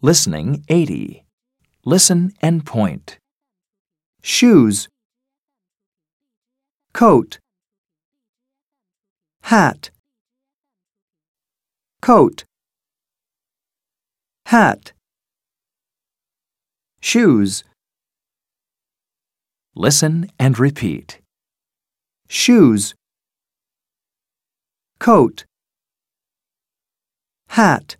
Listening 80. Listen and point. Shoes. Coat. Hat. Coat. Hat. Shoes. Listen and repeat. Shoes. Coat. Hat.